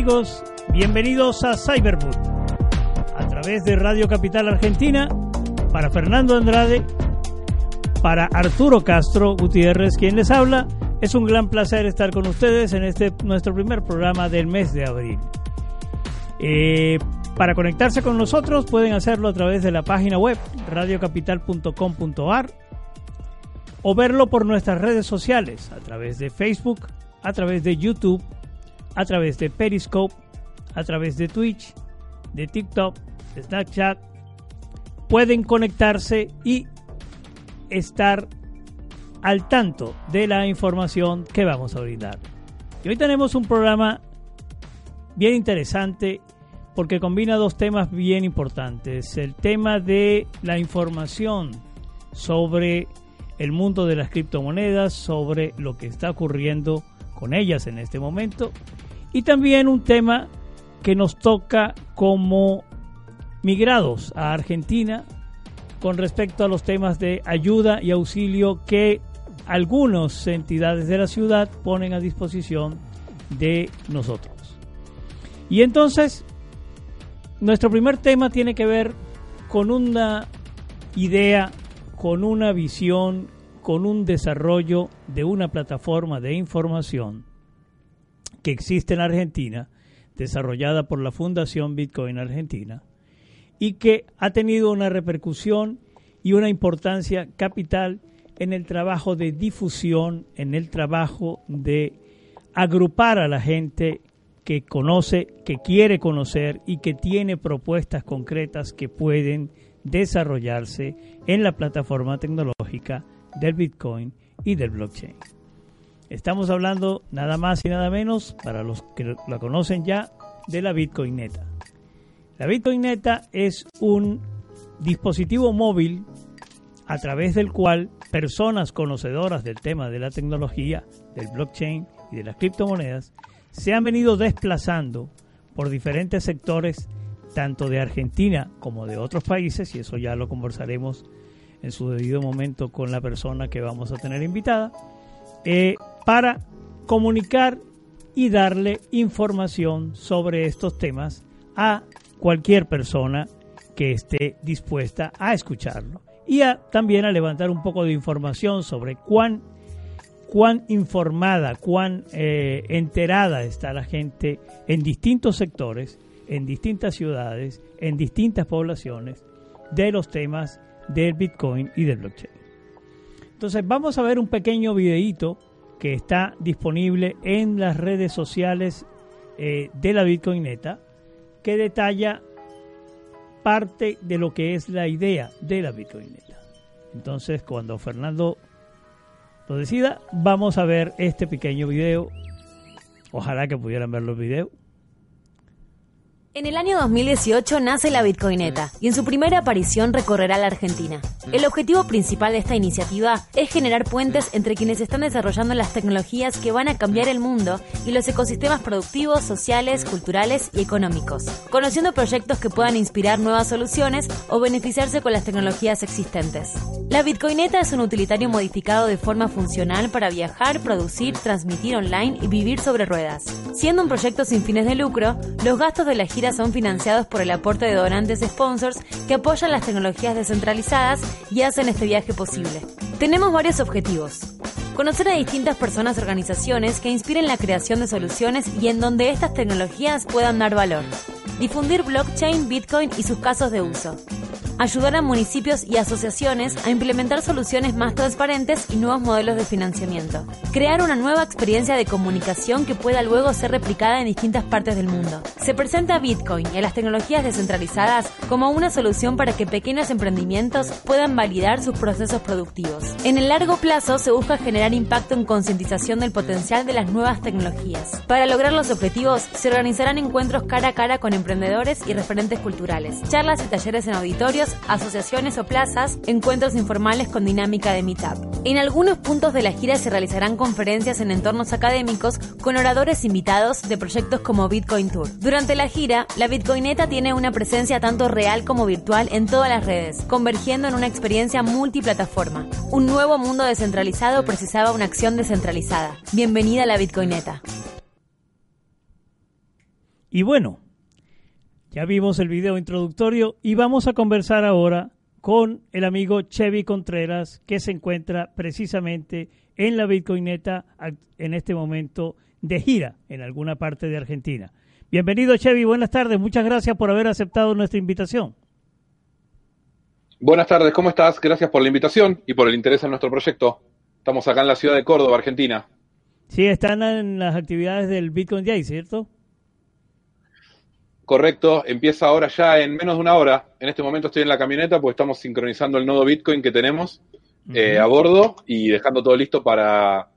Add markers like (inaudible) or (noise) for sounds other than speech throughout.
amigos, bienvenidos a Cyberboot a través de Radio Capital Argentina para Fernando Andrade, para Arturo Castro Gutiérrez, quien les habla. Es un gran placer estar con ustedes en este nuestro primer programa del mes de abril. Eh, para conectarse con nosotros pueden hacerlo a través de la página web radiocapital.com.ar o verlo por nuestras redes sociales a través de Facebook, a través de YouTube, a través de Periscope, a través de Twitch, de TikTok, de Snapchat. Pueden conectarse y estar al tanto de la información que vamos a brindar. Y hoy tenemos un programa bien interesante porque combina dos temas bien importantes. El tema de la información sobre el mundo de las criptomonedas, sobre lo que está ocurriendo con ellas en este momento. Y también un tema que nos toca como migrados a Argentina con respecto a los temas de ayuda y auxilio que algunas entidades de la ciudad ponen a disposición de nosotros. Y entonces, nuestro primer tema tiene que ver con una idea, con una visión, con un desarrollo de una plataforma de información que existe en Argentina, desarrollada por la Fundación Bitcoin Argentina, y que ha tenido una repercusión y una importancia capital en el trabajo de difusión, en el trabajo de agrupar a la gente que conoce, que quiere conocer y que tiene propuestas concretas que pueden desarrollarse en la plataforma tecnológica del Bitcoin y del blockchain. Estamos hablando nada más y nada menos, para los que la conocen ya, de la Bitcoin Neta. La Bitcoin Neta es un dispositivo móvil a través del cual personas conocedoras del tema de la tecnología, del blockchain y de las criptomonedas se han venido desplazando por diferentes sectores, tanto de Argentina como de otros países, y eso ya lo conversaremos en su debido momento con la persona que vamos a tener invitada, eh, para comunicar y darle información sobre estos temas a cualquier persona que esté dispuesta a escucharlo. Y también a levantar un poco de información sobre cuán, cuán informada, cuán eh, enterada está la gente en distintos sectores, en distintas ciudades, en distintas poblaciones de los temas del Bitcoin y del blockchain. Entonces vamos a ver un pequeño videíto que está disponible en las redes sociales eh, de la Bitcoineta que detalla parte de lo que es la idea de la Bitcoineta. Entonces cuando Fernando lo decida, vamos a ver este pequeño video. Ojalá que pudieran ver los videos en el año 2018 nace la Bitcoineta y en su primera aparición recorrerá la Argentina. El objetivo principal de esta iniciativa es generar puentes entre quienes están desarrollando las tecnologías que van a cambiar el mundo y los ecosistemas productivos, sociales, culturales y económicos, conociendo proyectos que puedan inspirar nuevas soluciones o beneficiarse con las tecnologías existentes. La Bitcoineta es un utilitario modificado de forma funcional para viajar, producir, transmitir online y vivir sobre ruedas. Siendo un proyecto sin fines de lucro, los gastos de la son financiados por el aporte de donantes sponsors que apoyan las tecnologías descentralizadas y hacen este viaje posible. Tenemos varios objetivos. Conocer a distintas personas y organizaciones que inspiren la creación de soluciones y en donde estas tecnologías puedan dar valor. Difundir blockchain, bitcoin y sus casos de uso ayudar a municipios y asociaciones a implementar soluciones más transparentes y nuevos modelos de financiamiento. Crear una nueva experiencia de comunicación que pueda luego ser replicada en distintas partes del mundo. Se presenta Bitcoin y a las tecnologías descentralizadas como una solución para que pequeños emprendimientos puedan validar sus procesos productivos. En el largo plazo se busca generar impacto en concientización del potencial de las nuevas tecnologías. Para lograr los objetivos se organizarán encuentros cara a cara con emprendedores y referentes culturales, charlas y talleres en auditorios asociaciones o plazas, encuentros informales con dinámica de meetup. En algunos puntos de la gira se realizarán conferencias en entornos académicos con oradores invitados de proyectos como Bitcoin Tour. Durante la gira, la Bitcoineta tiene una presencia tanto real como virtual en todas las redes, convergiendo en una experiencia multiplataforma. Un nuevo mundo descentralizado precisaba una acción descentralizada. Bienvenida a la Bitcoineta. Y bueno, ya vimos el video introductorio y vamos a conversar ahora con el amigo Chevy Contreras, que se encuentra precisamente en la Bitcoineta en este momento de gira en alguna parte de Argentina. Bienvenido Chevy, buenas tardes, muchas gracias por haber aceptado nuestra invitación. Buenas tardes, ¿cómo estás? Gracias por la invitación y por el interés en nuestro proyecto. Estamos acá en la ciudad de Córdoba, Argentina. Sí, están en las actividades del Bitcoin Day, ¿cierto? Correcto, empieza ahora ya en menos de una hora. En este momento estoy en la camioneta porque estamos sincronizando el nodo Bitcoin que tenemos eh, a bordo y dejando todo listo para,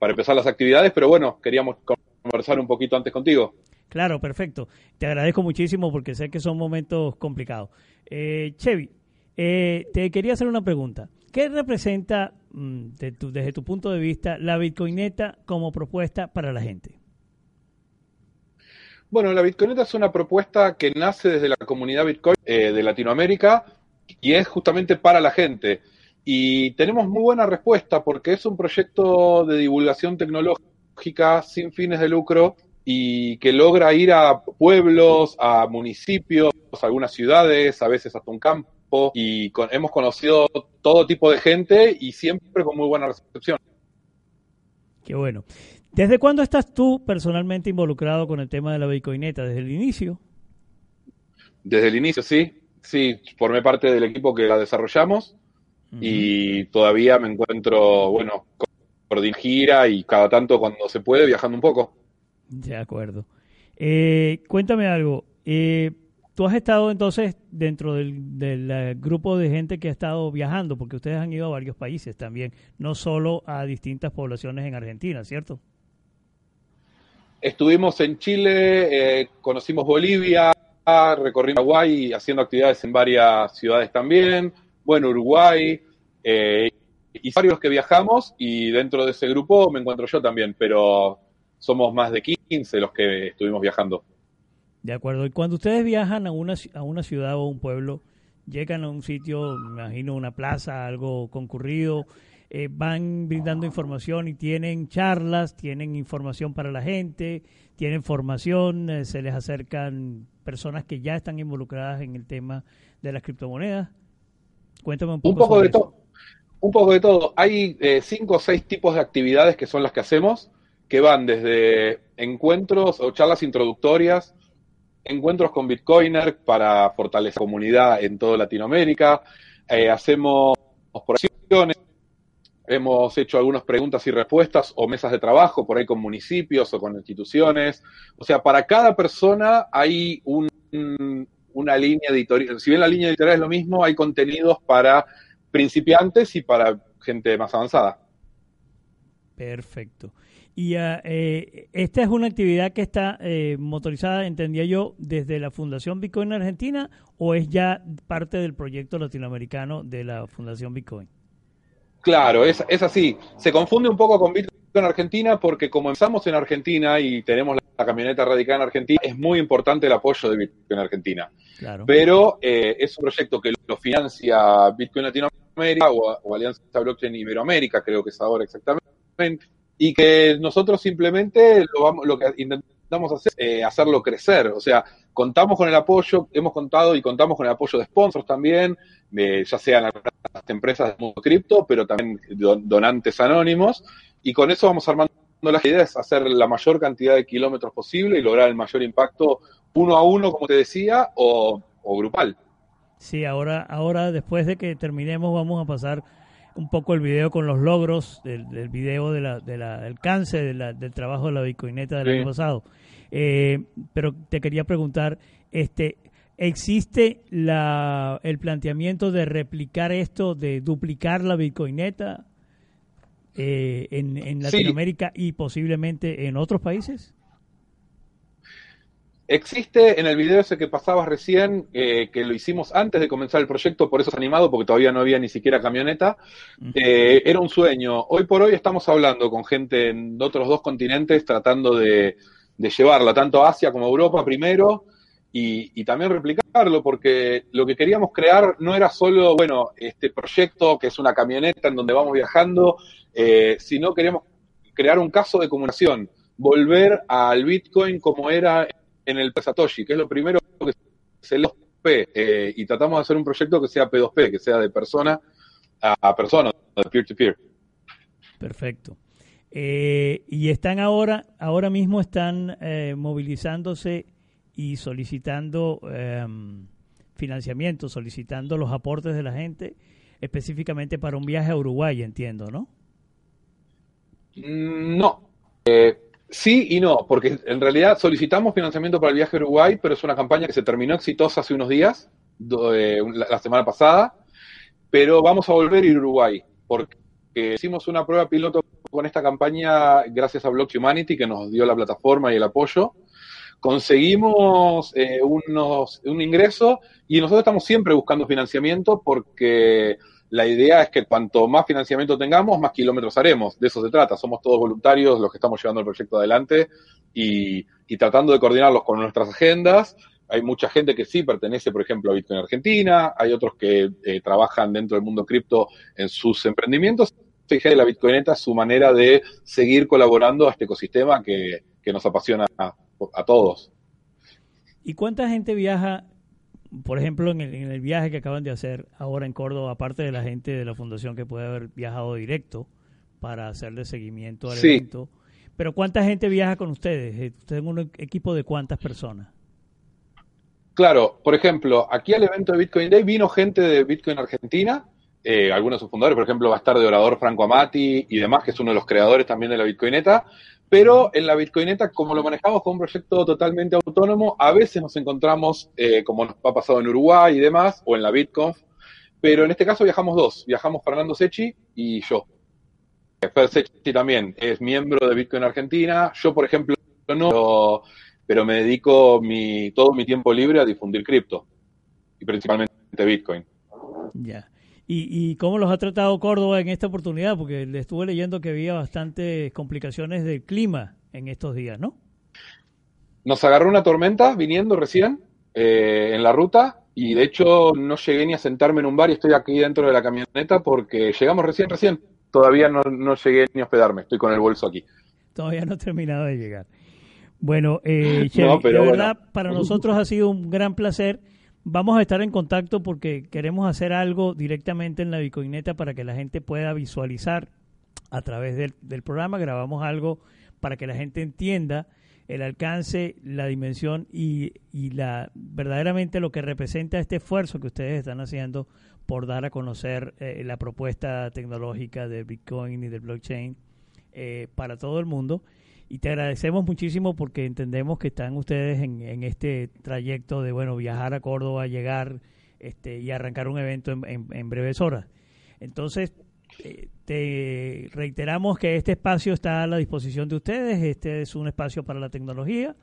empezar las actividades. Pero bueno, queríamos conversar un poquito antes contigo. Claro, perfecto. Te agradezco muchísimo porque sé que son momentos complicados. Eh, Chevy, eh, te quería hacer una pregunta. ¿Qué representa, mm, desde tu punto de vista, la Bitcoineta como propuesta para la gente? Bueno, la Bitcoineta es una propuesta que nace desde la comunidad Bitcoin eh, de Latinoamérica y es justamente para la gente. Y tenemos muy buena respuesta porque es un proyecto de divulgación tecnológica sin fines de lucro y que logra ir a pueblos, a municipios, a algunas ciudades, a veces hasta un campo. Y hemos conocido todo tipo de gente y siempre con muy buena recepción. Qué bueno. ¿Desde cuándo estás tú personalmente involucrado con el tema de la Bitcoineta? ¿Desde el inicio? Desde el inicio, sí. Sí, formé parte del equipo que la desarrollamos y todavía me encuentro, bueno, por gira y cada tanto cuando se puede viajando un poco. De acuerdo. Eh, cuéntame algo. Eh, tú has estado entonces dentro del, del, eh, grupo de gente que ha estado viajando, porque ustedes han ido a varios países también, no solo a distintas poblaciones en Argentina, ¿cierto? Estuvimos en Chile, eh, conocimos Bolivia, recorrimos Uruguay haciendo actividades en varias ciudades también, bueno, Uruguay, eh, y varios que viajamos y dentro de ese grupo me encuentro yo también, pero somos más de 15 los que estuvimos viajando. De acuerdo, y cuando ustedes viajan a una, a una ciudad o un pueblo, llegan a un sitio, me imagino una plaza, algo concurrido, eh, van brindando información y tienen charlas, tienen información para la gente, tienen formación, eh, se les acercan personas que ya están involucradas en el tema de las criptomonedas. Cuéntame un poco. Un poco de todo. Un poco de todo. Hay eh, cinco o seis tipos de actividades que son las que hacemos, que van desde encuentros o charlas introductorias, encuentros con Bitcoiner para fortalecer la comunidad en toda Latinoamérica, hacemos operaciones Hemos hecho algunas preguntas y respuestas o mesas de trabajo por ahí con municipios o con instituciones. O sea, para cada persona hay una línea editorial. Si bien la línea editorial es lo mismo, hay contenidos para principiantes y para gente más avanzada. Perfecto. Y ah, eh, esta es una actividad que está eh, motorizada, entendía yo, desde la Fundación Bitcoin Argentina o es ya parte del proyecto latinoamericano de la Fundación Bitcoin? Claro, es, es así. Se confunde un poco con Bitcoin en Argentina porque como empezamos en Argentina y tenemos la camioneta radicada en Argentina, es muy importante el apoyo de Bitcoin en Argentina. Claro. Pero eh, es un proyecto que lo financia Bitcoin Latinoamérica o, Alianza Blockchain Iberoamérica, creo que es ahora exactamente, y que nosotros simplemente lo, vamos, lo que intentamos hacer es eh, hacerlo crecer. O sea, contamos con el apoyo, hemos contado y contamos con el apoyo de sponsors también, ya sean las empresas de mundo cripto, pero también donantes anónimos, y con eso vamos armando las ideas, hacer la mayor cantidad de kilómetros posible y lograr el mayor impacto uno a uno, como te decía, o, grupal. Sí, ahora, ahora después de que terminemos vamos a pasar un poco el video con los logros del, del video de la, de la, del cáncer, del trabajo de la Bitcoineta del año pasado. Eh, pero te quería preguntar, este, ¿existe la, el planteamiento de replicar esto, de duplicar la Bitcoineta eh, en, Latinoamérica y posiblemente en otros países? Existe en el video ese que pasabas recién, eh, que lo hicimos antes de comenzar el proyecto, por eso es animado, porque todavía no había ni siquiera camioneta. era un sueño. Hoy por hoy estamos hablando con gente en otros dos continentes tratando de, de llevarla tanto a Asia como a Europa primero y, también replicarlo, porque lo que queríamos crear no era solo, bueno, este proyecto que es una camioneta en donde vamos viajando, eh, sino queríamos crear un caso de comunicación, volver al Bitcoin como era en el Satoshi, que es lo primero que se los P, eh, y tratamos de hacer un proyecto que sea P2P, que sea de persona a, persona, de peer-to-peer. Perfecto. Eh, y están ahora, ahora mismo están eh, movilizándose y solicitando em, financiamiento, solicitando los aportes de la gente, específicamente para un viaje a Uruguay, entiendo, ¿no? Mm, no. Eh, sí y no, porque en realidad solicitamos financiamiento para el viaje a Uruguay, pero es una campaña que se terminó exitosa hace unos días, la, semana pasada, pero vamos a volver a ir a Uruguay, porque hicimos una prueba piloto con esta campaña gracias a Block Humanity, que nos dio la plataforma y el apoyo. Conseguimos eh, unos, un ingreso y nosotros estamos siempre buscando financiamiento porque la idea es que cuanto más financiamiento tengamos, más kilómetros haremos. De eso se trata. Somos todos voluntarios los que estamos llevando el proyecto adelante y, tratando de coordinarlos con nuestras agendas hay mucha gente que sí pertenece, por ejemplo, a Bitcoin Argentina, hay otros que eh, trabajan dentro del mundo cripto en sus emprendimientos. Fíjate, la Bitcoineta su manera de seguir colaborando a este ecosistema que, nos apasiona a, todos. ¿Y cuánta gente viaja, por ejemplo, en el, viaje que acaban de hacer ahora en Córdoba, aparte de la gente de la fundación que puede haber viajado directo para hacerle seguimiento al evento? Pero ¿cuánta gente viaja con ustedes? ¿Ustedes tienen un equipo de cuántas personas? Claro, por ejemplo, aquí al evento de Bitcoin Day vino gente de Bitcoin Argentina, eh, algunos de sus fundadores, por ejemplo, va a estar de orador Franco Amati y demás, que es uno de los creadores también de la Bitcoineta, pero en la Bitcoineta, como lo manejamos con un proyecto totalmente autónomo, a veces nos encontramos, eh, como nos ha pasado en Uruguay y demás, o en la BitConf, pero en este caso viajamos dos, viajamos Fernando Sechi y yo. Fer Sechi también es miembro de Bitcoin Argentina, yo por ejemplo no, pero me dedico mi, todo mi tiempo libre a difundir cripto y principalmente Bitcoin. Ya. ¿Y, ¿Y cómo los ha tratado Córdoba en esta oportunidad? Porque le estuve leyendo que había bastantes complicaciones del clima en estos días, ¿no? Nos agarró una tormenta viniendo recién eh, en la ruta y de hecho no llegué ni a sentarme en un bar y estoy aquí dentro de la camioneta porque llegamos recién, recién. Todavía no, no llegué ni a hospedarme, estoy con el bolso aquí. Todavía no he terminado de llegar. Bueno, eh, (laughs) de verdad, para nosotros ha sido un gran placer. Vamos a estar en contacto porque queremos hacer algo directamente en la Bitcoineta para que la gente pueda visualizar a través del, del programa. Grabamos algo para que la gente entienda el alcance, la dimensión y, y, la verdaderamente lo que representa este esfuerzo que ustedes están haciendo por dar a conocer eh, la propuesta tecnológica del Bitcoin y del blockchain eh, para todo el mundo. Y te agradecemos muchísimo porque entendemos que están ustedes en, este trayecto de, bueno, viajar a Córdoba, llegar este, y arrancar un evento en, breves horas. Entonces, eh, te reiteramos que este espacio está a la disposición de ustedes. Este es un espacio para la tecnología,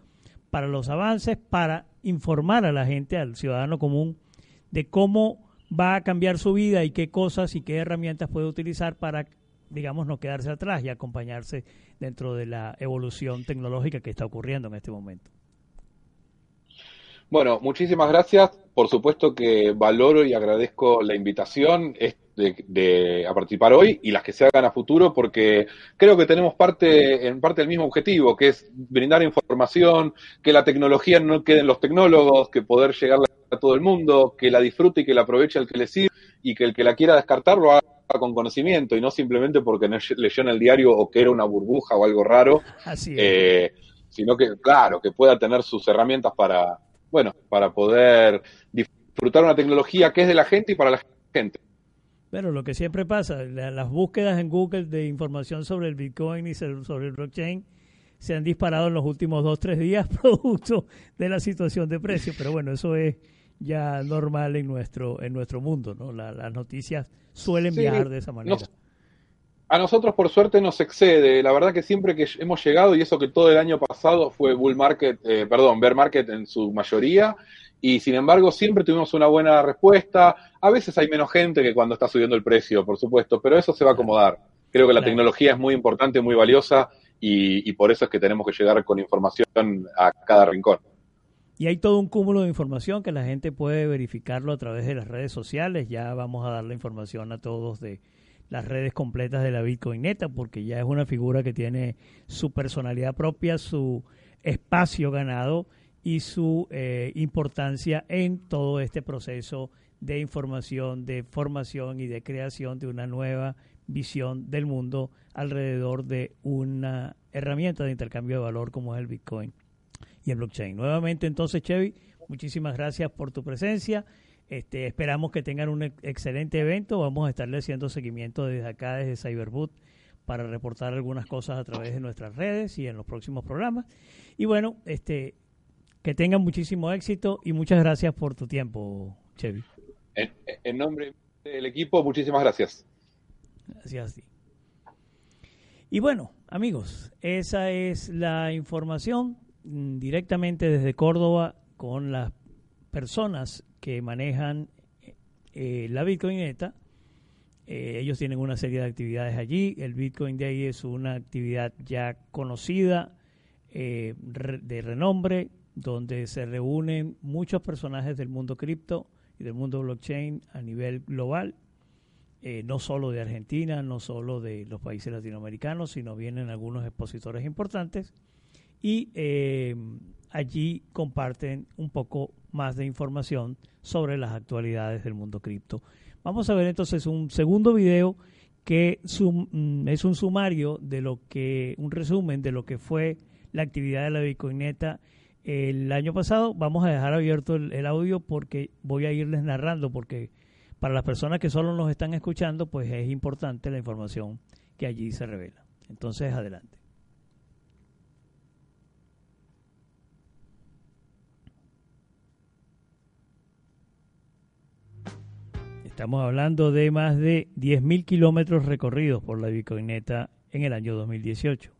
para los avances, para informar a la gente, al ciudadano común, de cómo va a cambiar su vida y qué cosas y qué herramientas puede utilizar para digamos, no quedarse atrás y acompañarse dentro de la evolución tecnológica que está ocurriendo en este momento. Bueno, muchísimas gracias. Por supuesto que valoro y agradezco la invitación de, a participar hoy y las que se hagan a futuro, porque creo que tenemos parte en parte del mismo objetivo, que es brindar información, que la tecnología no quede en los tecnólogos, que poder llegar a todo el mundo, que la disfrute y que la aproveche el que le sirve y que el que la quiera descartar lo haga con conocimiento y no simplemente porque leyó en el diario o que era una burbuja o algo raro, (laughs) eh, sino que, claro, que pueda tener sus herramientas para, bueno, para poder disfrutar una tecnología que es de la gente y para la gente. Pero lo que siempre pasa, las búsquedas en Google de información sobre el Bitcoin y sobre el blockchain se han disparado en los últimos dos, tres días (laughs) producto de la situación de precio. Pero bueno, eso es ya normal en nuestro en nuestro mundo, ¿no? las noticias suelen viajar de esa manera. a nosotros por suerte nos excede, la verdad que siempre que hemos llegado y eso que todo el año pasado fue bull market, eh, perdón, bear market en su mayoría y sin embargo siempre tuvimos una buena respuesta. A veces hay menos gente que cuando está subiendo el precio, por supuesto, pero eso se va a acomodar. Creo que la tecnología es muy importante, muy valiosa y por eso es que tenemos que llegar con información a cada rincón. Y hay todo un cúmulo de información que la gente puede verificarlo a través de las redes sociales. Ya vamos a dar la información a todos de las redes completas de la Bitcoineta, porque ya es una figura que tiene su personalidad propia, su espacio ganado y su eh, importancia en todo este proceso de información, de formación y de creación de una nueva visión del mundo alrededor de una herramienta de intercambio de valor como es el Bitcoin y el blockchain. Nuevamente entonces, Chevy, muchísimas gracias por tu presencia. Este, esperamos que tengan un excelente evento. Vamos a estarle haciendo seguimiento desde acá, desde Cyberboot, para reportar algunas cosas a través de nuestras redes y en los próximos programas. Y bueno, este, que tengan muchísimo éxito y muchas gracias por tu tiempo, Chevy. En, nombre del equipo, muchísimas gracias. Gracias Y bueno, amigos, esa es la información directamente desde Córdoba con las personas que manejan eh, la Bitcoineta. Eh, ellos tienen una serie de actividades allí. El Bitcoin Day es una actividad ya conocida, eh, de renombre, donde se reúnen muchos personajes del mundo cripto y del mundo blockchain a nivel global, no solo de Argentina, no solo de los países latinoamericanos, sino vienen algunos expositores importantes y allí comparten un poco más de información sobre las actualidades del mundo cripto. Vamos a ver entonces un segundo video que mm, es un sumario de lo que, un resumen de lo que fue la actividad de la Bitcoineta el año pasado. Vamos a dejar abierto el, audio porque voy a irles narrando, porque para las personas que solo nos están escuchando, pues es importante la información que allí se revela. Entonces, adelante. Estamos hablando de más de 10.000 kilómetros recorridos por la Bitcoineta en el año 2018.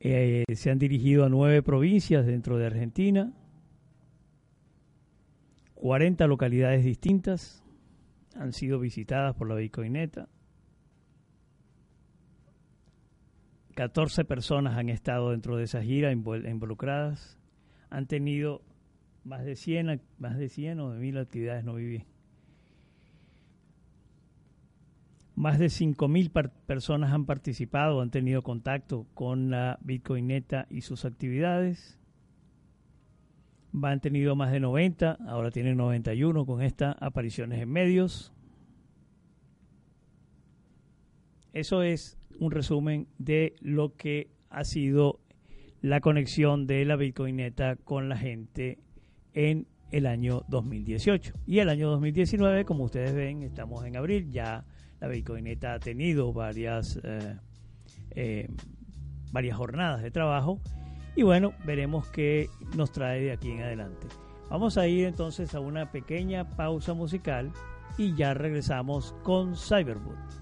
Eh, se han dirigido a nueve provincias dentro de Argentina, 40 localidades distintas han sido visitadas por la Bitcoineta, 14 personas han estado dentro de esa gira involucradas, han tenido más de 100, más de 100 o de 1000 actividades no viví. Más de 5.000 personas han participado, han tenido contacto con la Bitcoineta y sus actividades. Han tenido más de 90, ahora tienen 91 con estas apariciones en medios. Eso es un resumen de lo que ha sido la conexión de la Bitcoineta con la gente en el año 2018. Y el año 2019, como ustedes ven, estamos en abril, ya la Bitcoineta ha tenido varias, eh, eh, varias jornadas de trabajo y bueno, veremos qué nos trae de aquí en adelante. Vamos a ir entonces a una pequeña pausa musical y ya regresamos con Cyberboot.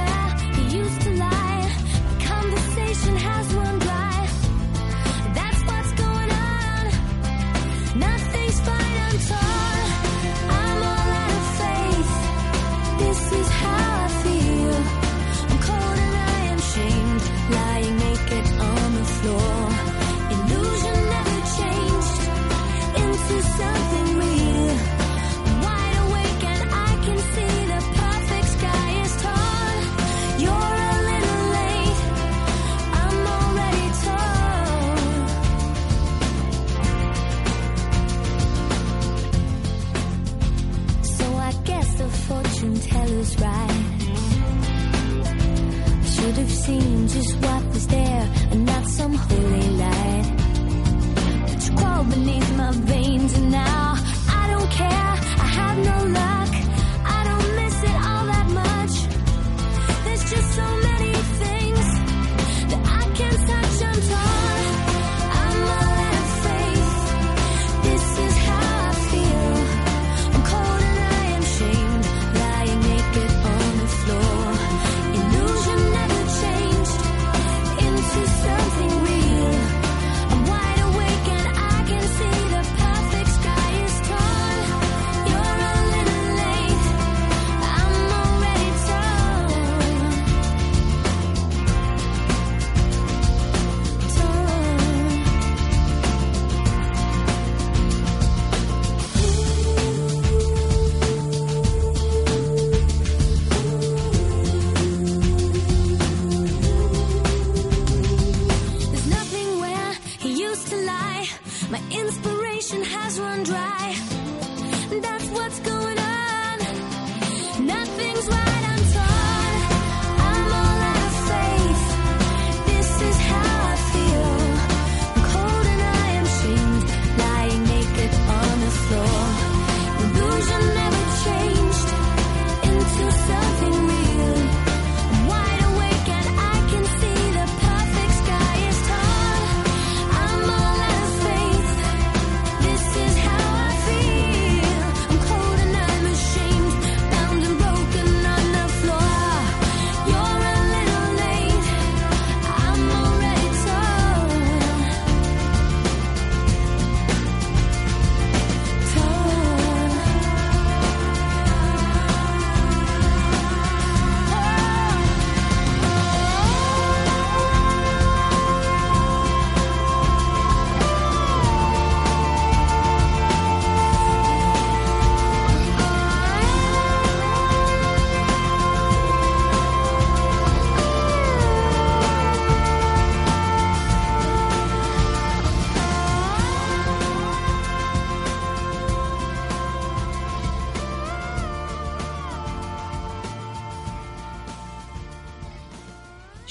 just what is there and not some holy light.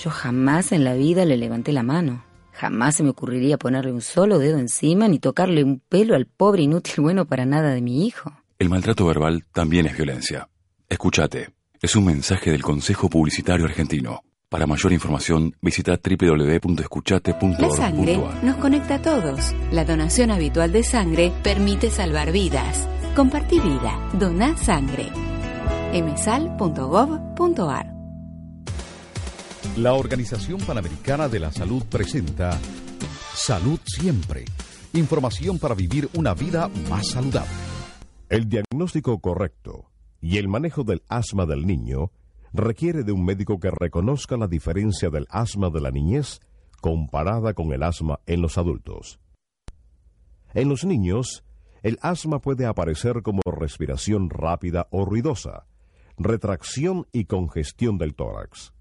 Jamás en la vida le levanté la mano. Jamás se me ocurriría ponerle un solo dedo encima ni tocarle un pelo al pobre inútil bueno para nada de mi hijo. El maltrato verbal también es violencia. Escúchate. Es un mensaje del Consejo Publicitario Argentino. Para mayor información, visita www.escuchate.org. La sangre nos conecta a todos. La donación habitual de sangre permite salvar vidas. Compartí vida. Doná sangre. emsal.gov.ar la Organización Panamericana de la Salud presenta Salud Siempre. Información para vivir una vida más saludable. El diagnóstico correcto y el manejo del asma del niño requiere de un médico que reconozca la diferencia del asma de la niñez comparada con el asma en los adultos. En los niños, el asma puede aparecer como respiración rápida o ruidosa, retracción y congestión del tórax.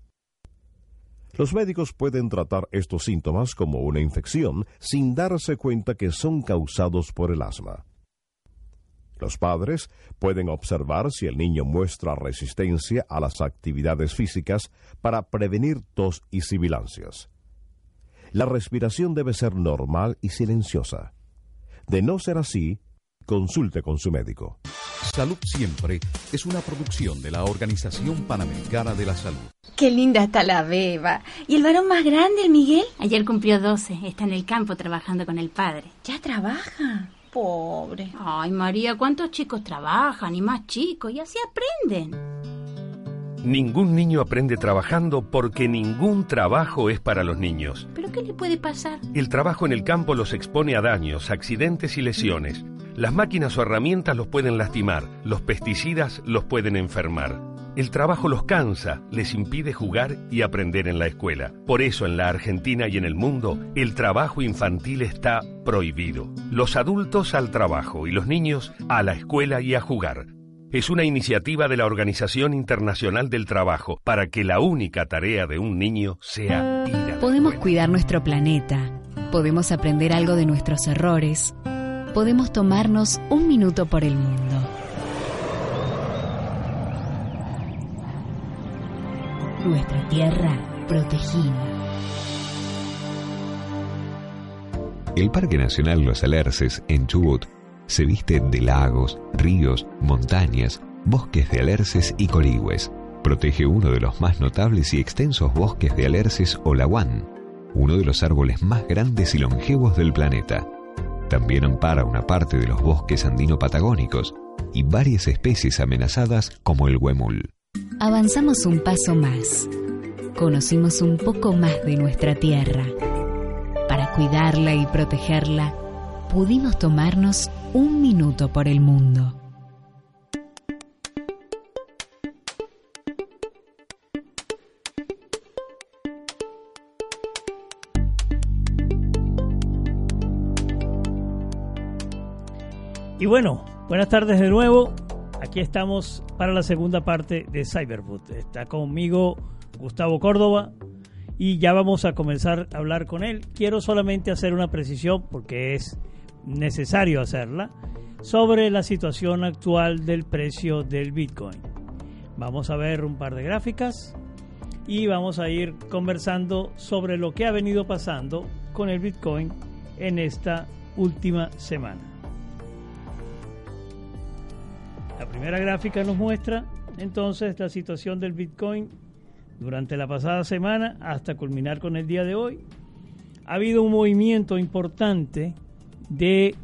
Los médicos pueden tratar estos síntomas como una infección sin darse cuenta que son causados por el asma. Los padres pueden observar si el niño muestra resistencia a las actividades físicas para prevenir tos y sibilancias. La respiración debe ser normal y silenciosa. De no ser así, consulte con su médico. Salud Siempre es una producción de la Organización Panamericana de la Salud. Qué linda está la beba. ¿Y el varón más grande, el Miguel? Ayer cumplió 12. Está en el campo trabajando con el padre. ¿Ya trabaja? Pobre. Ay, María, ¿cuántos chicos trabajan? Y más chicos. Y así aprenden. Ningún niño aprende trabajando porque ningún trabajo es para los niños. ¿Pero qué le puede pasar? El trabajo en el campo los expone a daños, accidentes y lesiones. Las máquinas o herramientas los pueden lastimar, los pesticidas los pueden enfermar. El trabajo los cansa, les impide jugar y aprender en la escuela. Por eso en la Argentina y en el mundo, el trabajo infantil está prohibido. Los adultos al trabajo y los niños a la escuela y a jugar. Es una iniciativa de la Organización Internacional del Trabajo para que la única tarea de un niño sea ir Podemos cuidar nuestro planeta, podemos aprender algo de nuestros errores podemos tomarnos un minuto por el mundo. Nuestra tierra protegida. El Parque Nacional Los Alerces en Chubut se viste de lagos, ríos, montañas, bosques de alerces y corigües. Protege uno de los más notables y extensos bosques de alerces o laguán, uno de los árboles más grandes y longevos del planeta. También ampara una parte de los bosques andino-patagónicos y varias especies amenazadas como el huemul. Avanzamos un paso más. Conocimos un poco más de nuestra tierra. Para cuidarla y protegerla, pudimos tomarnos un minuto por el mundo. Y bueno, buenas tardes de nuevo. Aquí estamos para la segunda parte de Cyberboot. Está conmigo Gustavo Córdoba y ya vamos a comenzar a hablar con él. Quiero solamente hacer una precisión porque es necesario hacerla, sobre la situación actual del precio del Bitcoin. Vamos a ver un par de gráficas y vamos a ir conversando sobre lo que ha venido pasando con el Bitcoin en esta última semana. La primera gráfica nos muestra entonces la situación del Bitcoin durante la pasada semana hasta culminar con el día de hoy. Ha habido un movimiento importante de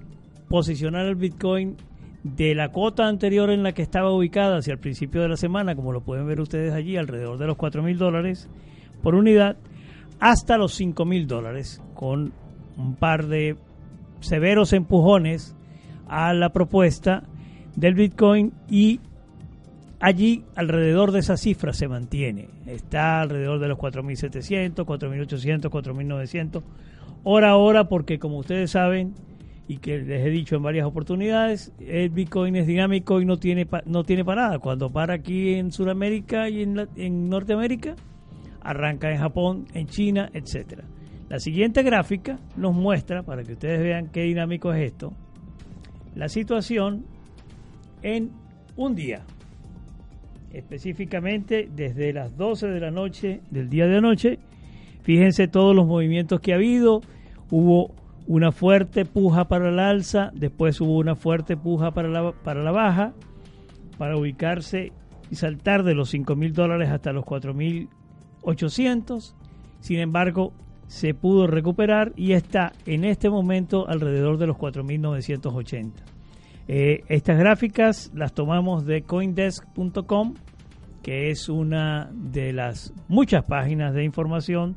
posicionar el Bitcoin de la cota anterior en la que estaba ubicada hacia el principio de la semana, como lo pueden ver ustedes allí, alrededor de los 4 mil dólares por unidad, hasta los 5 mil dólares, con un par de severos empujones a la propuesta del Bitcoin y allí alrededor de esa cifra se mantiene. Está alrededor de los 4.700, 4.800, 4.900, hora a hora, porque como ustedes saben, y que les he dicho en varias oportunidades, el Bitcoin es dinámico y no tiene, no tiene parada. Cuando para aquí en Sudamérica y en, en Norteamérica, arranca en Japón, en China, etcétera. La siguiente gráfica nos muestra, para que ustedes vean qué dinámico es esto, la situación en un día. Específicamente desde las 12 de la noche del día de anoche. Fíjense todos los movimientos que ha habido. Hubo una fuerte puja para el alza, después hubo una fuerte puja para la, para la baja, para ubicarse y saltar de los 5 mil dólares hasta los 4 mil 800. Sin embargo, se pudo recuperar y está en este momento alrededor de los 4.980. Eh, estas gráficas las tomamos de coindesk.com, que es una de las muchas páginas de información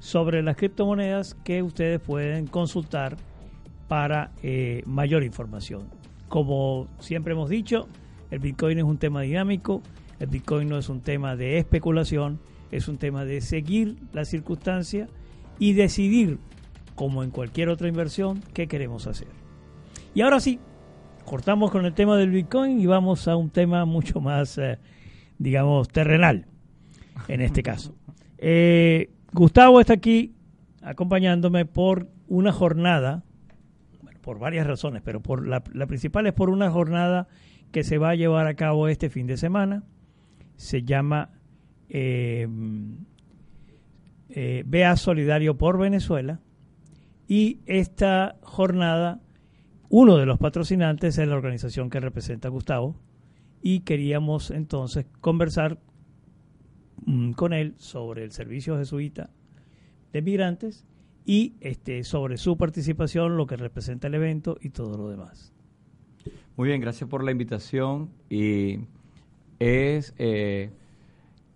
sobre las criptomonedas que ustedes pueden consultar para eh, mayor información. Como siempre hemos dicho, el Bitcoin es un tema dinámico, el Bitcoin no es un tema de especulación, es un tema de seguir la circunstancia y decidir, como en cualquier otra inversión, qué queremos hacer. Y ahora sí, cortamos con el tema del Bitcoin y vamos a un tema mucho más, eh, digamos, terrenal, en este caso. Eh, Gustavo está aquí acompañándome por una jornada, por varias razones, pero por la, principal es por una jornada que se va a llevar a cabo este fin de semana. Se llama eh, eh Vea Solidario por Venezuela. Y esta jornada, uno de los patrocinantes es la organización que representa a Gustavo. Y queríamos entonces conversar Mm, con él sobre el servicio jesuita de migrantes y este, sobre su participación, lo que representa el evento y todo lo demás. Muy bien, gracias por la invitación y es eh,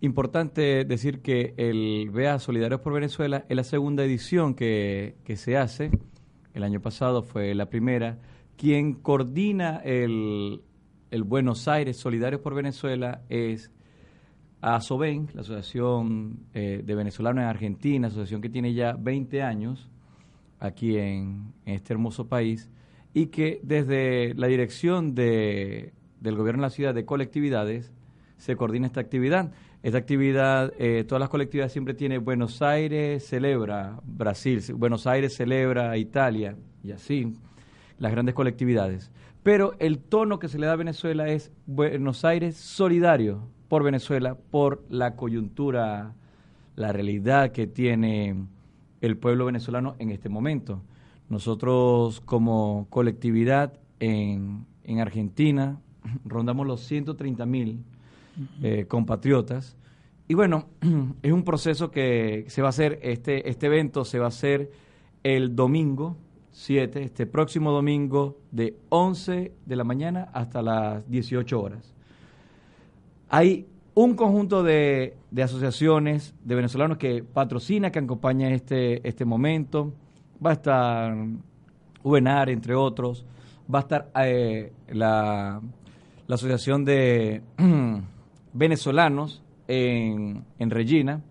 importante decir que el VEA Solidarios por Venezuela es la segunda edición que, que se hace, el año pasado fue la primera, quien coordina el, el Buenos Aires Solidarios por Venezuela es a SOBEN, la Asociación eh, de Venezolanos en Argentina, asociación que tiene ya 20 años aquí en, este hermoso país, y que desde la dirección de, del gobierno de la ciudad de colectividades se coordina esta actividad. Esta actividad, eh, todas las colectividades siempre tiene Buenos Aires celebra Brasil, Buenos Aires celebra Italia, y así, las grandes colectividades. Pero el tono que se le da a Venezuela es Buenos Aires solidario, por Venezuela por la coyuntura, la realidad que tiene el pueblo venezolano en este momento. Nosotros como colectividad en, en Argentina rondamos los 130 mil eh, compatriotas y bueno, (clears throat) es un proceso que se va a hacer, este, este evento se va a hacer el domingo 7, este próximo domingo de 11 de la mañana hasta las 18 horas. Hay un conjunto de, asociaciones de venezolanos que patrocina, que acompaña este, este momento. Va a estar UNAR, entre otros. Va a estar eh, la, Asociación de (clears throat) Venezolanos en, en Regina,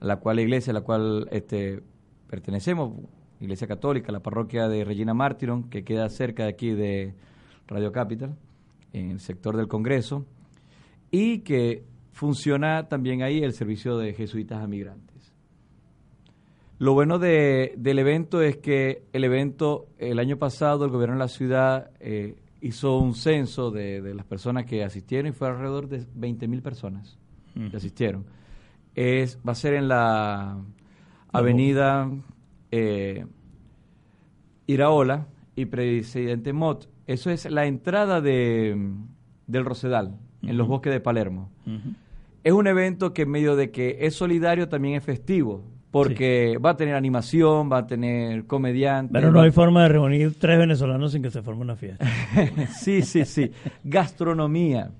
la cual la iglesia a la cual este, pertenecemos, Iglesia Católica, la parroquia de Regina Martiron, que queda cerca de aquí de Radio Capital, en el sector del Congreso y que funciona también ahí el servicio de jesuitas a migrantes. Lo bueno de, del evento es que el evento, el año pasado, el gobierno de la ciudad eh, hizo un censo de, de, las personas que asistieron y fue alrededor de 20 mil personas que asistieron. Es, va a ser en la avenida eh, Iraola y Presidente Mott. Eso es la entrada de, del Rosedal, en los bosques de Palermo. Es un evento que en medio de que es solidario también es festivo porque va a tener animación, va a tener comediantes. Pero no hay forma de reunir tres venezolanos sin que se forme una fiesta. (laughs) sí, sí, sí. Gastronomía.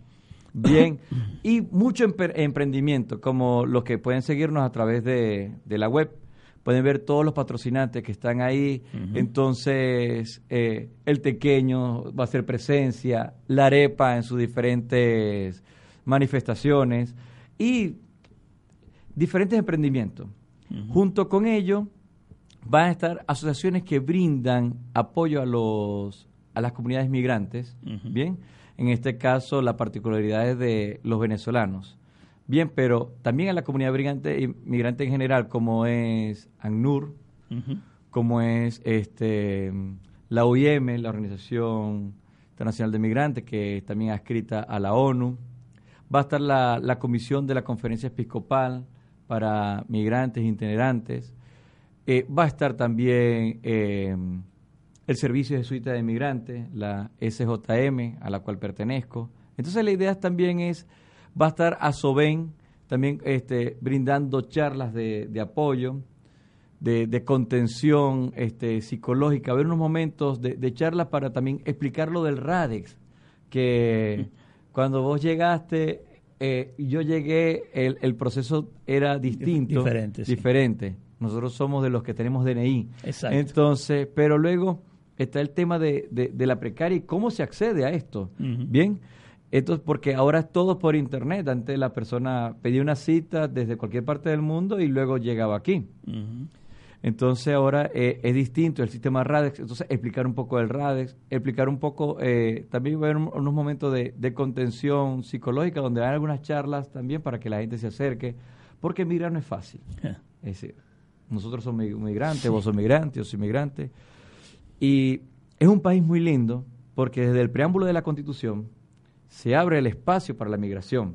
Bien. Y mucho emprendimiento, como los que pueden seguirnos a través de, la web. Pueden ver todos los patrocinantes que están ahí. Entonces, eh, el tequeño va a ser presencia, la arepa en sus diferentes manifestaciones y diferentes emprendimientos. Junto con ello, van a estar asociaciones que brindan apoyo a los a las comunidades migrantes, bien, en este caso las particularidades de los venezolanos, bien, pero también a la comunidad migrante, migrante en general, como es ANNUR, como es este la OIM, la Organización Internacional de Migrantes, que también adscrita a la ONU, va a estar la, la comisión de la Conferencia Episcopal, para migrantes itinerantes. Eh, va a estar también eh, el Servicio Jesuita de Migrantes, la SJM, a la cual pertenezco. Entonces la idea también es, va a estar ASOBEN también este, brindando charlas de, apoyo, de, contención este, psicológica, haber unos momentos de, de charlas para también explicar lo del RADEX, que (laughs) cuando vos llegaste eh, yo llegué, el, el, proceso era distinto. Diferente. Diferente. Nosotros somos de los que tenemos DNI. Exacto. Entonces, pero luego está el tema de, de, la precaria y cómo se accede a esto. Bien. Entonces, porque ahora es todo por internet. Antes la persona pedía una cita desde cualquier parte del mundo y luego llegaba aquí. Entonces ahora eh, es distinto el sistema RADEX, entonces explicar un poco del RADEX, explicar un poco, eh, también va a haber unos momentos de, contención psicológica donde hay algunas charlas también para que la gente se acerque, porque migrar no es fácil. Es decir, nosotros somos migrantes, vos sos migrante, yo soy migrante, y es un país muy lindo porque desde el preámbulo de la Constitución se abre el espacio para la migración.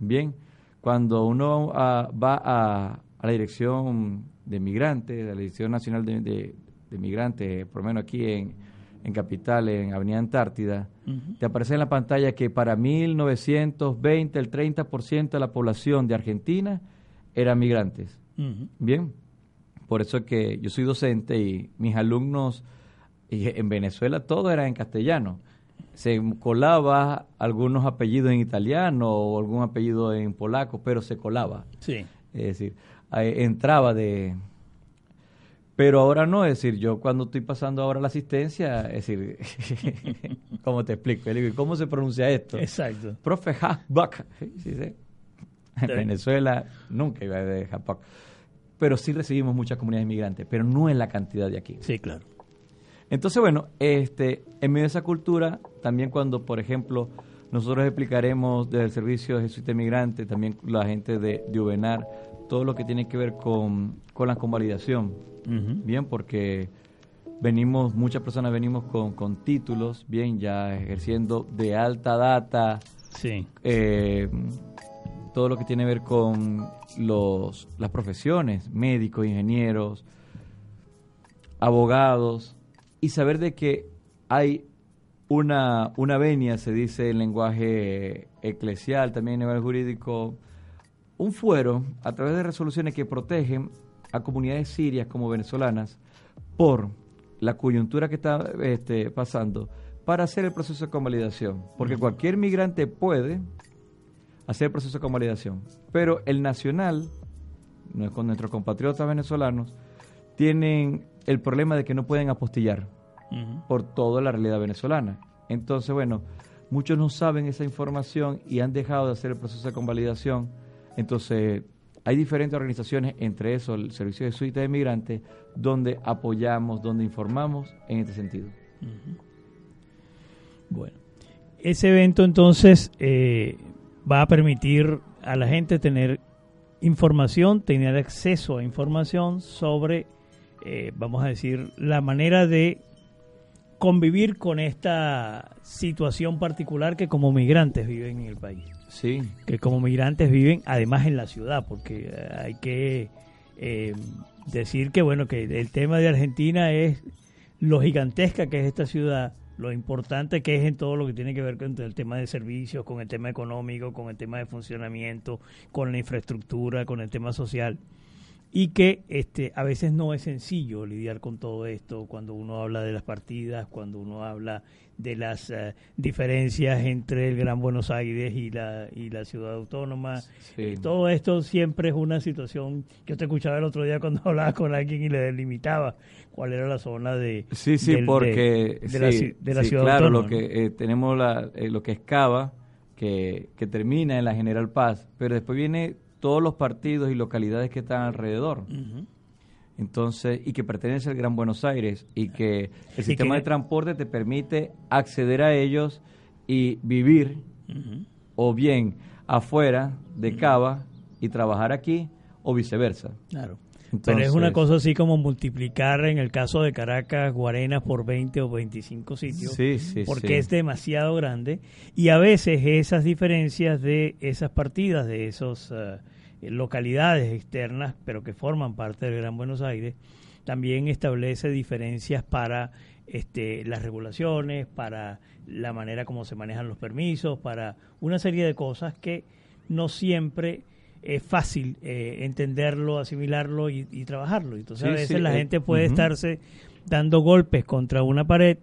Bien, cuando uno ah, va a, a la dirección de migrantes, de la Dirección Nacional de, de, Migrantes, por lo menos aquí en, en Capital, en Avenida Antártida, te aparece en la pantalla que para 1920 el 30% de la población de Argentina eran migrantes. Bien, por eso es que yo soy docente y mis alumnos en Venezuela todo era en castellano. Se colaba algunos apellidos en italiano o algún apellido en polaco, pero se colaba. Sí. Es decir, entraba de... Pero ahora no, es decir, yo cuando estoy pasando ahora la asistencia, es decir, (laughs) ¿cómo te explico? ¿Y cómo se pronuncia esto? Exacto. Profe Hackbuck. Sí, sí. En Venezuela nunca iba a de Hackbuck. Pero sí recibimos muchas comunidades inmigrantes, pero no en la cantidad de aquí. Sí, claro. Entonces, bueno, este, en medio de esa cultura, también cuando, por ejemplo, nosotros explicaremos desde el Servicio de Jesuita Migrante, también la gente de, de Ubenar, todo lo que tiene que ver con, la convalidación. Bien, porque venimos, muchas personas venimos con, con, títulos, bien, ya ejerciendo de alta data. Sí. Eh, todo lo que tiene que ver con los, las profesiones, médicos, ingenieros, abogados, y saber de que hay una, una venia, se dice en lenguaje eclesial, también en nivel jurídico, un fuero a través de resoluciones que protegen a comunidades sirias como venezolanas por la coyuntura que está este, pasando para hacer el proceso de convalidación. Porque cualquier migrante puede hacer el proceso de convalidación. Pero el nacional, no es con nuestros compatriotas venezolanos, tienen el problema de que no pueden apostillar por toda la realidad venezolana. Entonces, bueno, muchos no saben esa información y han dejado de hacer el proceso de convalidación entonces, hay diferentes organizaciones, entre eso el Servicio de Suite de Migrantes, donde apoyamos, donde informamos en este sentido. Bueno, ese evento entonces eh, va a permitir a la gente tener información, tener acceso a información sobre, eh, vamos a decir, la manera de convivir con esta situación particular que como migrantes viven en el país. Sí. Que como migrantes viven además en la ciudad, porque eh, hay que eh, decir que bueno que el tema de Argentina es lo gigantesca que es esta ciudad, lo importante que es en todo lo que tiene que ver con el tema de servicios, con el tema económico, con el tema de funcionamiento, con la infraestructura, con el tema social y que este a veces no es sencillo lidiar con todo esto cuando uno habla de las partidas, cuando uno habla de las eh, diferencias entre el Gran Buenos Aires y la y la ciudad autónoma. Eh, todo esto siempre es una situación yo te escuchaba el otro día cuando (laughs) hablaba con alguien y le delimitaba cuál era la zona de Sí, sí, porque de, la, de la ciudad claro, autónoma. lo que eh, tenemos la, lo que es Cava que, que termina en la General Paz, pero después viene todos los partidos y localidades que están alrededor. Entonces, y que pertenece al Gran Buenos Aires y que el sistema de transporte te permite acceder a ellos y vivir o bien afuera de Cava y trabajar aquí o viceversa. Claro. Pero es una cosa así como multiplicar en el caso de Caracas, Guarenas por 20 o 25 sitios, Sí, sí, porque sí. es demasiado grande y a veces esas diferencias de esas partidas, de esas localidades externas, pero que forman parte del Gran Buenos Aires, también establece diferencias para este, las regulaciones, para la manera como se manejan los permisos, para una serie de cosas que no siempre es fácil eh, entenderlo, asimilarlo y, y trabajarlo. Entonces Sí, a veces sí, la eh, gente puede estarse dando golpes contra una pared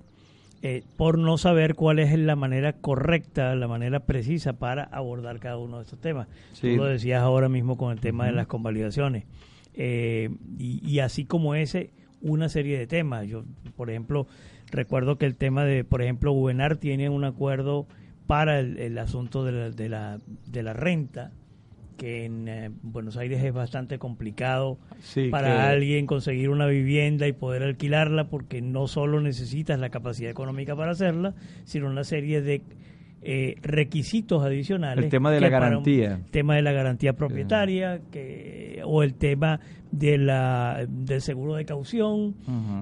eh, por no saber cuál es la manera correcta, la manera precisa para abordar cada uno de estos temas. Sí. Tú lo decías ahora mismo con el tema de las convalidaciones. Eh, y, y así como ese, una serie de temas. Yo, por ejemplo, recuerdo que el tema de, por ejemplo, Ubenar tiene un acuerdo para el, el asunto de la, de, la, de la renta que en eh, Buenos Aires es bastante complicado Sí, para que- alguien conseguir una vivienda y poder alquilarla porque no solo necesitas la capacidad económica para hacerla, sino una serie de eh, requisitos adicionales. El tema de la garantía. tema de la garantía propietaria que, o el tema de la, del seguro de caución.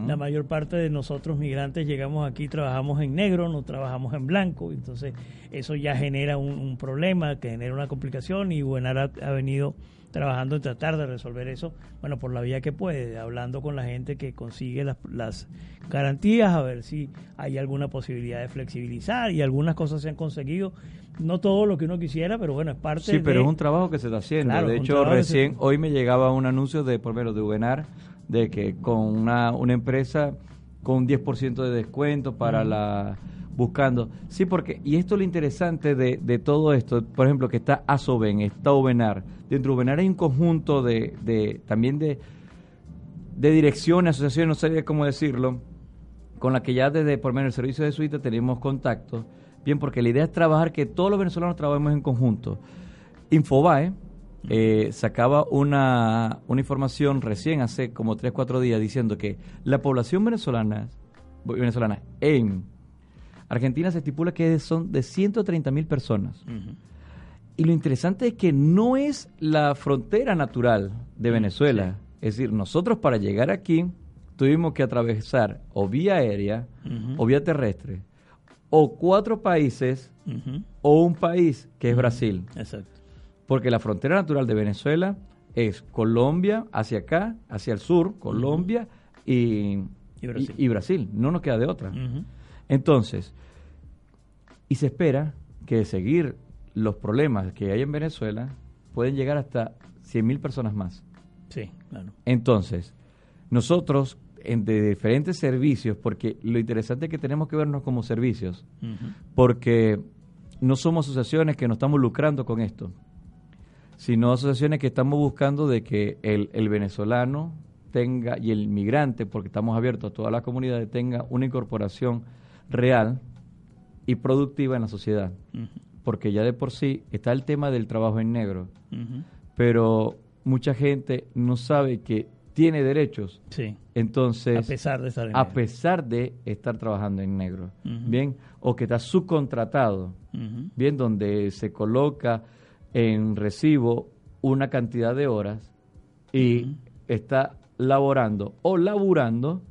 La mayor parte de nosotros migrantes llegamos aquí, trabajamos en negro, no trabajamos en blanco, entonces eso ya genera un, un problema, que genera una complicación y Buenar ha, ha venido trabajando en tratar de resolver eso, bueno, por la vía que puede, hablando con la gente que consigue las, las garantías, a ver si hay alguna posibilidad de flexibilizar y algunas cosas se han conseguido, no todo lo que uno quisiera, pero bueno, es parte Sí, pero de- es un trabajo que se está haciendo. Claro, de hecho, se- recién hoy me llegaba un anuncio de por menos de Ubenar de que con una, una empresa con un 10% de descuento para la buscando. Sí, porque y esto es lo interesante de, de todo esto, por ejemplo, que está Asoben, está Ubenar. Dentro de Ubenar hay un conjunto de, de también de de direcciones, asociaciones, no sabía cómo decirlo, con la que ya desde por menos el servicio de suite tenemos contacto. Bien, porque la idea es trabajar que todos los venezolanos trabajemos en conjunto. Infobae eh, sacaba una, una información recién hace como 3, 4 días diciendo que la población venezolana, venezolana en Argentina se estipula que son de 130 mil personas. Y lo interesante es que no es la frontera natural de Venezuela. Es decir, nosotros para llegar aquí tuvimos que atravesar o vía aérea o vía terrestre o cuatro países o un país que es Brasil. Exacto. Porque la frontera natural de Venezuela es Colombia hacia acá, hacia el sur, Colombia y, Y Brasil. y- y Brasil. No nos queda de otra. Entonces, y se espera que de seguir los problemas que hay en Venezuela pueden llegar hasta 100.000 personas más. Sí, claro. Entonces, nosotros en de diferentes servicios, porque lo interesante es que tenemos que vernos como servicios, porque no somos asociaciones que nos estamos lucrando con esto, sino asociaciones que estamos buscando de que el, el venezolano tenga y el migrante, porque estamos abiertos a todas las comunidades, tenga una incorporación real y productiva en la sociedad. Porque ya de por sí está el tema del trabajo en negro, pero mucha gente no sabe que tiene derechos. Sí. Entonces, A pesar de estar en a pesar de estar trabajando en negro, bien, o que está subcontratado, bien, donde se coloca en recibo una cantidad de horas y está laborando o laburando,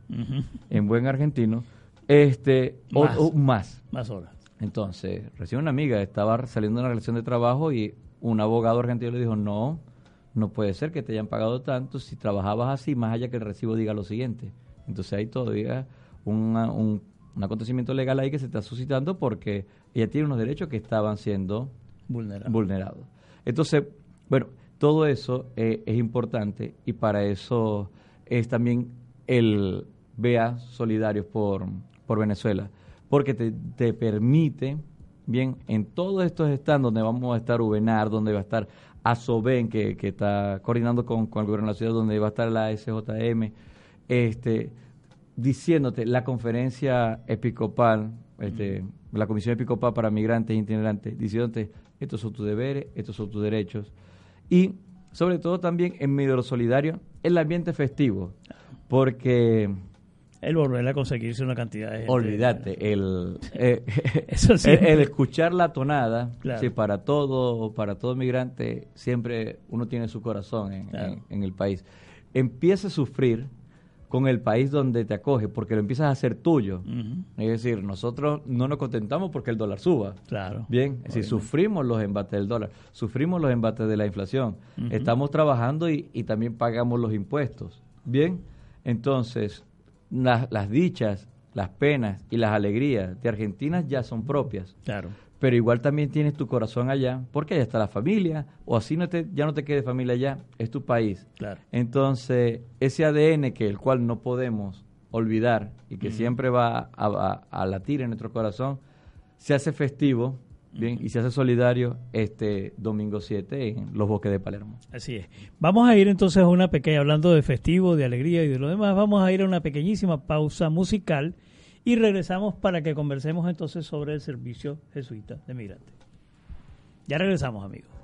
en buen argentino, este, Más. O, o más. Más horas. Entonces, recién una amiga estaba saliendo de una relación de trabajo y un abogado argentino le dijo, no, no puede ser que te hayan pagado tanto si trabajabas así, más allá que el recibo diga lo siguiente. Entonces hay todavía una- un, un acontecimiento legal ahí que se está suscitando porque ella tiene unos derechos que estaban siendo vulnerados. Entonces, bueno, todo eso eh, es importante y para eso es también el VEA Solidarios por, por Venezuela, porque te, te permite, bien, en todos estos stands donde vamos a estar Ubenar, donde va a estar ASOBEN, que, que está coordinando con, con el gobierno de la ciudad, donde va a estar la SJM, este, diciéndote la conferencia episcopal, este, la Comisión Episcopal para Migrantes e Itinerantes, diciéndote estos son tus deberes, estos son tus derechos. Y sobre todo también en medio de lo solidario, el ambiente festivo, porque El volver a conseguirse una cantidad de gente. olvídate, el, (laughs) eh, Eso el, escuchar la tonada, Claro. sí, para todo, para todo migrante, siempre uno tiene su corazón en, Claro. en- en el país. Empieza a sufrir con el país donde te acoge, porque lo empiezas a hacer tuyo. Es decir, nosotros no nos contentamos porque el dólar suba. Claro. Bien, es decir, sufrimos los embates del dólar, sufrimos los embates de la inflación, estamos trabajando y, y también pagamos los impuestos. Bien, entonces, las, las dichas, las penas y las alegrías de Argentina ya son propias. Claro. Pero igual también tienes tu corazón allá, porque allá está la familia, o así no te, ya no te quede familia allá, es tu país. Claro. Entonces, ese ADN que el cual no podemos olvidar y que siempre va a, a- a latir en nuestro corazón, se hace festivo bien y se hace solidario este domingo 7 en los bosques de Palermo. Así es. Vamos a ir entonces a una pequeña, hablando de festivo, de alegría y de lo demás, vamos a ir a una pequeñísima pausa musical y regresamos para que conversemos entonces sobre el servicio jesuita de migrantes. Ya regresamos, amigos.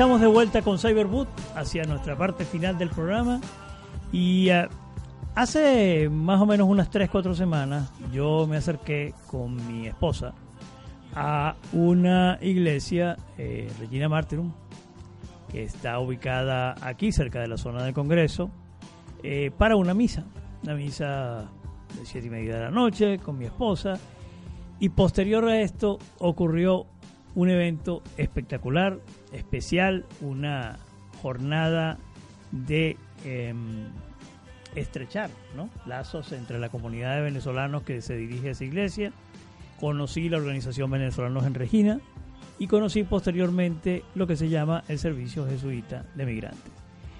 Estamos de vuelta con Cyberboot hacia nuestra parte final del programa. Y uh, hace más o menos unas 3-4 semanas yo me acerqué con mi esposa a una iglesia, eh, Regina Martyrum, que está ubicada aquí cerca de la zona del Congreso, eh, para una misa. Una misa de 7 y media de la noche con mi esposa. Y posterior a esto ocurrió un evento espectacular, especial, una jornada de em, estrechar ¿no? lazos entre la comunidad de venezolanos que se dirige a esa iglesia. Conocí la organización Venezolanos en Regina y conocí posteriormente lo que se llama el Servicio Jesuita de Migrantes.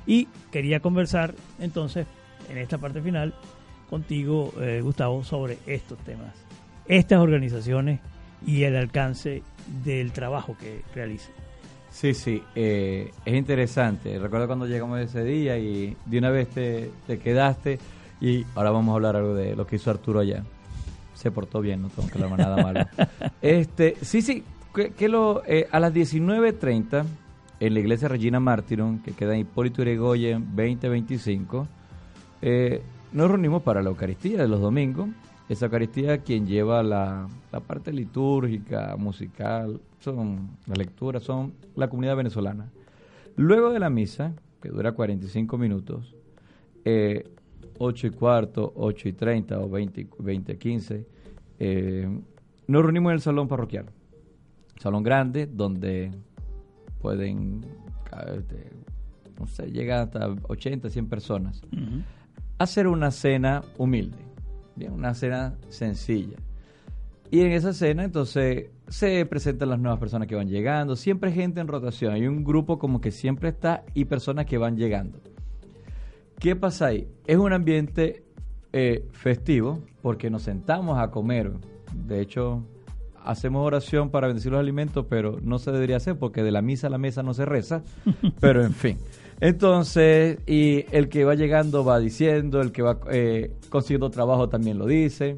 Y quería conversar entonces en esta parte final contigo, eh, Gustavo, sobre estos temas, estas organizaciones y el alcance del trabajo que realizan. Sí, sí, eh, es interesante. Recuerdo cuando llegamos ese día y de una vez te, te, quedaste y ahora vamos a hablar algo de lo que hizo Arturo allá. Se portó bien, no tengo que hablar nada malo. (laughs) este, sí, sí, que, lo, eh, a las 19.30 en la iglesia Regina Martyrum, que queda en Hipólito Yrigoyen 2025, eh, nos reunimos para la Eucaristía de los domingos. Esa Eucaristía quien lleva la, la parte litúrgica, musical, son la lectura, son la comunidad venezolana. Luego de la misa, que dura 45 minutos, eh, 8 y cuarto, 8 y 30 o 20, 20 15, eh, nos reunimos en el salón parroquial. Salón grande donde pueden, este, no sé, llegar hasta 80, 100 personas. Uh -huh. Hacer una cena humilde, bien, una cena sencilla. Y en esa cena, entonces, se presentan las nuevas personas que van llegando. Siempre hay gente en rotación. Hay un grupo como que siempre está y personas que van llegando. ¿Qué pasa ahí? Es un ambiente eh, festivo porque nos sentamos a comer. De hecho, hacemos oración para bendecir los alimentos, pero no se debería hacer porque de la misa a la mesa no se reza. (laughs) pero en fin. Entonces, y el que va llegando va diciendo, el que va eh, consiguiendo trabajo también lo dice.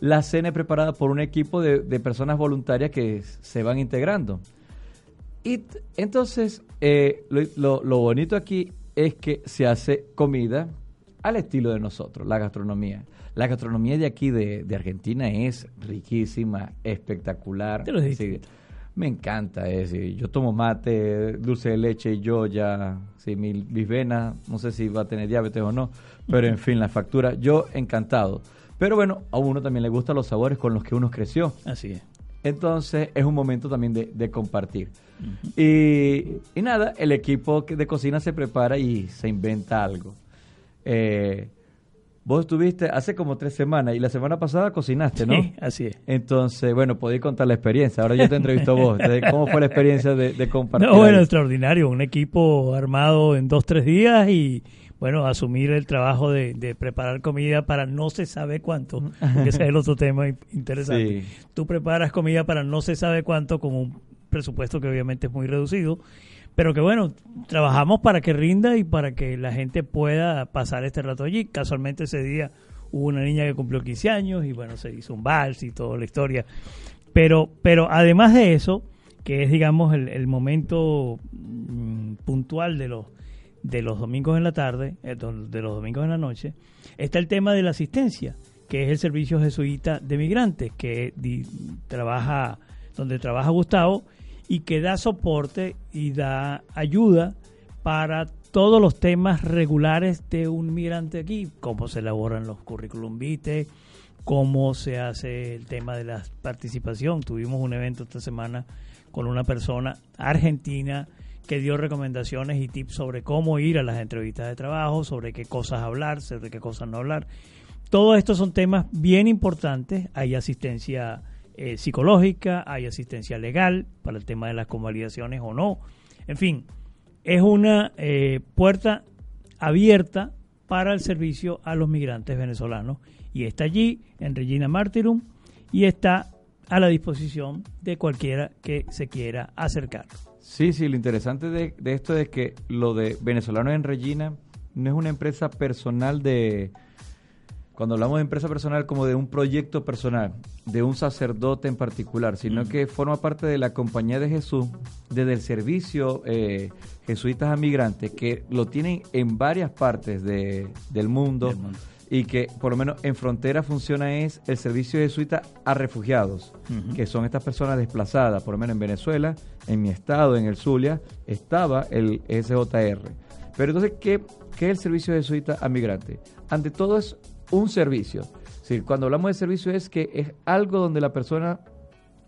La cena es preparada por un equipo de, de personas voluntarias que se van integrando. Y entonces, eh, lo, lo, lo bonito aquí es que se hace comida al estilo de nosotros, la gastronomía. La gastronomía de aquí, de, de Argentina, es riquísima, espectacular. Te lo sí, me encanta. Es decir, yo tomo mate, dulce de leche y yo ya, sí, mi, mis venas, no sé si va a tener diabetes o no, pero en fin, la factura, yo encantado. Pero bueno, a uno también le gustan los sabores con los que uno creció. Así es. Entonces es un momento también de, de compartir. Uh -huh. y, y, nada, el equipo de cocina se prepara y se inventa algo. Eh, vos estuviste hace como tres semanas y la semana pasada cocinaste, ¿no? Sí, así es. Entonces, bueno, podéis contar la experiencia. Ahora yo te entrevisto a vos. ¿Cómo fue la experiencia de, de compartir? No, bueno, ahí? extraordinario. Un equipo armado en dos, tres días y bueno, asumir el trabajo de, de, preparar comida para no se sabe cuánto, que ese es el otro tema interesante. Sí. Tú preparas comida para no se sabe cuánto con un presupuesto que obviamente es muy reducido, pero que bueno, trabajamos para que rinda y para que la gente pueda pasar este rato allí. Casualmente ese día hubo una niña que cumplió 15 años y bueno, se hizo un vals y toda la historia. Pero, pero además de eso, que es digamos el, el momento mmm, puntual de los de los domingos en la tarde, eh, de los domingos en la noche, está el tema de la asistencia, que es el servicio jesuita de migrantes, que di, trabaja, donde trabaja Gustavo y que da soporte y da ayuda para todos los temas regulares de un migrante aquí, cómo se elaboran los currículum vitae, cómo se hace el tema de la participación. Tuvimos un evento esta semana con una persona argentina que dio recomendaciones y tips sobre cómo ir a las entrevistas de trabajo, sobre qué cosas hablar, sobre qué cosas no hablar. Todos estos son temas bien importantes. Hay asistencia eh, psicológica, hay asistencia legal para el tema de las convalidaciones o no. En fin, es una eh, puerta abierta para el servicio a los migrantes venezolanos y está allí en Regina Martyrum y está a la disposición de cualquiera que se quiera acercar. Sí, sí, lo interesante de, de, esto es que lo de venezolanos en Regina no es una empresa personal de cuando hablamos de empresa personal como de un proyecto personal, de un sacerdote en particular, sino que forma parte de la compañía de Jesús, desde el servicio eh, jesuitas a migrantes, que lo tienen en varias partes de, del mundo y que por lo menos en frontera funciona es el servicio jesuita a refugiados, que son estas personas desplazadas, por lo menos en Venezuela, en mi estado, en el Zulia, estaba el SJR. Pero entonces, ¿qué, qué es el servicio jesuita a migrantes? Ante todo es un servicio. Cuando hablamos de servicio es que es algo donde la persona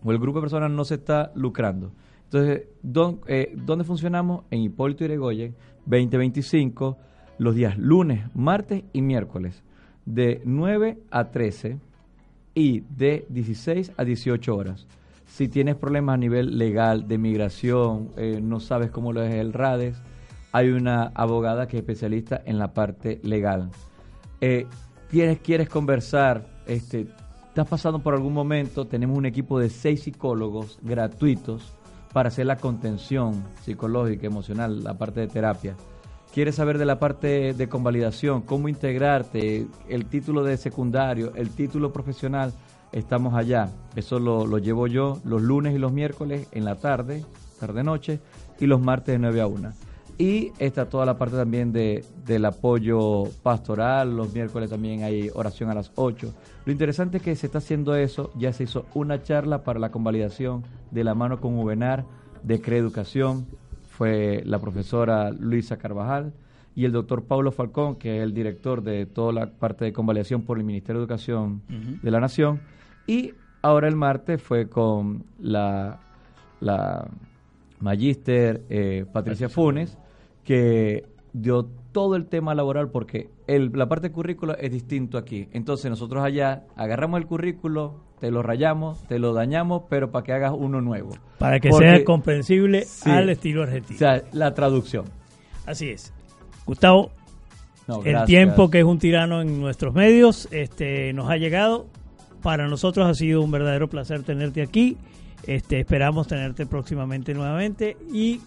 o el grupo de personas no se está lucrando. Entonces, eh, ¿dónde funcionamos? En Hipólito Yrigoyen, 2025, los días lunes, martes y miércoles de 9 a 13 y de 16 a 18 horas. Si tienes problemas a nivel legal, de migración, eh, no sabes cómo lo es el RADES, hay una abogada que es especialista en la parte legal. Eh, quieres conversar, este, estás pasando por algún momento, tenemos un equipo de seis psicólogos gratuitos para hacer la contención psicológica, emocional, la parte de terapia quieres saber de la parte de convalidación, cómo integrarte, el título de secundario, el título profesional, estamos allá. Eso lo, llevo yo los lunes y los miércoles en la tarde, tarde-noche, y los martes de 9 a 1. Y está toda la parte también de, del apoyo pastoral, los miércoles también hay oración a las 8. Lo interesante es que se está haciendo eso, ya se hizo una charla para la convalidación de la mano con Ubenar de Creeducación, fue la profesora Luisa Carvajal y el doctor Pablo Falcón, que es el director de toda la parte de convalidación por el Ministerio de Educación de la Nación. Y ahora el martes fue con la, la magíster eh, Patricia Funes, que dio todo el tema laboral porque el, la parte currícula es distinto aquí. Entonces nosotros allá agarramos el currículo, te lo rayamos, te lo dañamos, pero para que hagas uno nuevo. Para que sea comprensible al estilo argentino. O sea, la traducción. Así es. Gustavo, el tiempo que es un tirano en nuestros medios este, nos ha llegado. Para nosotros ha sido un verdadero placer tenerte aquí. Este, esperamos tenerte próximamente nuevamente. Y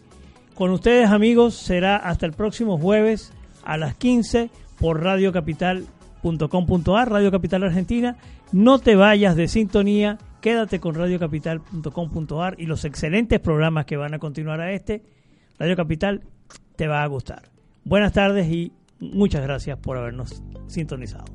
con ustedes, amigos, será hasta el próximo jueves a las 15 por radiocapital.com.ar, Radio Capital Argentina. No te vayas de sintonía, quédate con radiocapital.com.ar y los excelentes programas que van a continuar a este. Radio Capital te va a gustar. Buenas tardes y muchas gracias por habernos sintonizado.